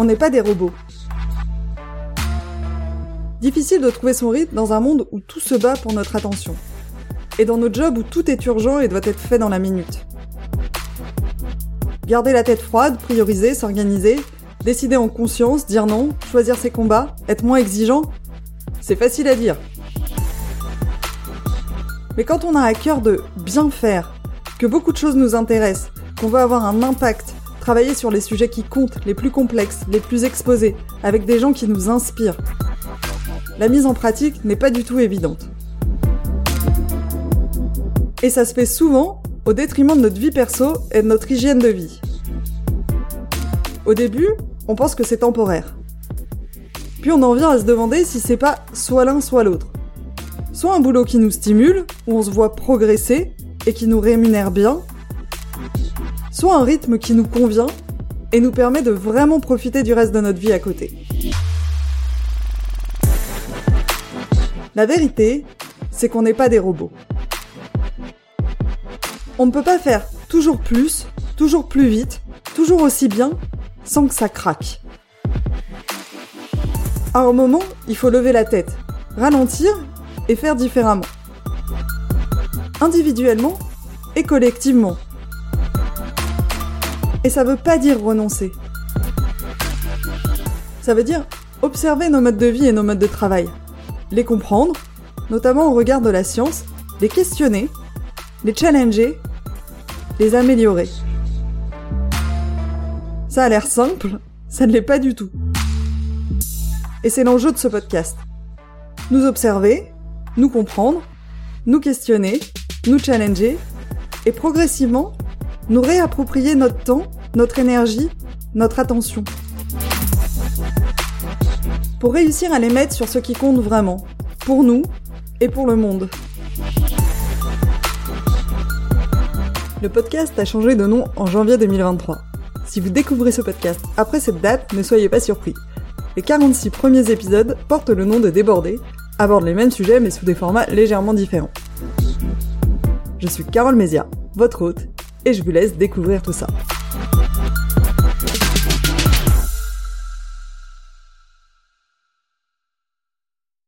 On n'est pas des robots. Difficile de trouver son rythme dans un monde où tout se bat pour notre attention. Et dans notre job où tout est urgent et doit être fait dans la minute. Garder la tête froide, prioriser, s'organiser, décider en conscience, dire non, choisir ses combats, être moins exigeant, c'est facile à dire. Mais quand on a à cœur de bien faire, que beaucoup de choses nous intéressent, qu'on veut avoir un impact, travailler sur les sujets qui comptent, les plus complexes, les plus exposés, avec des gens qui nous inspirent, la mise en pratique n'est pas du tout évidente. Et ça se fait souvent au détriment de notre vie perso et de notre hygiène de vie. Au début, on pense que c'est temporaire. Puis on en vient à se demander si c'est pas soit l'un soit l'autre. Soit un boulot qui nous stimule, où on se voit progresser et qui nous rémunère bien, soit un rythme qui nous convient et nous permet de vraiment profiter du reste de notre vie à côté. La vérité, c'est qu'on n'est pas des robots. On ne peut pas faire toujours plus, toujours plus vite, toujours aussi bien, sans que ça craque. À un moment, il faut lever la tête, ralentir et faire différemment. Individuellement et collectivement. Et ça veut pas dire renoncer. Ça veut dire observer nos modes de vie et nos modes de travail, les comprendre, notamment au regard de la science, les questionner, les challenger, les améliorer. Ça a l'air simple, ça ne l'est pas du tout. Et c'est l'enjeu de ce podcast. Nous observer, nous comprendre, nous questionner, nous challenger, et progressivement, nous réapproprier notre temps, notre énergie, notre attention. Pour réussir à les mettre sur ce qui compte vraiment, pour nous et pour le monde. Le podcast a changé de nom en janvier 2023. Si vous découvrez ce podcast après cette date, ne soyez pas surpris. Les 46 premiers épisodes portent le nom de Débordé, abordent les mêmes sujets mais sous des formats légèrement différents. Je suis Carole Mézia, votre hôte, et je vous laisse découvrir tout ça.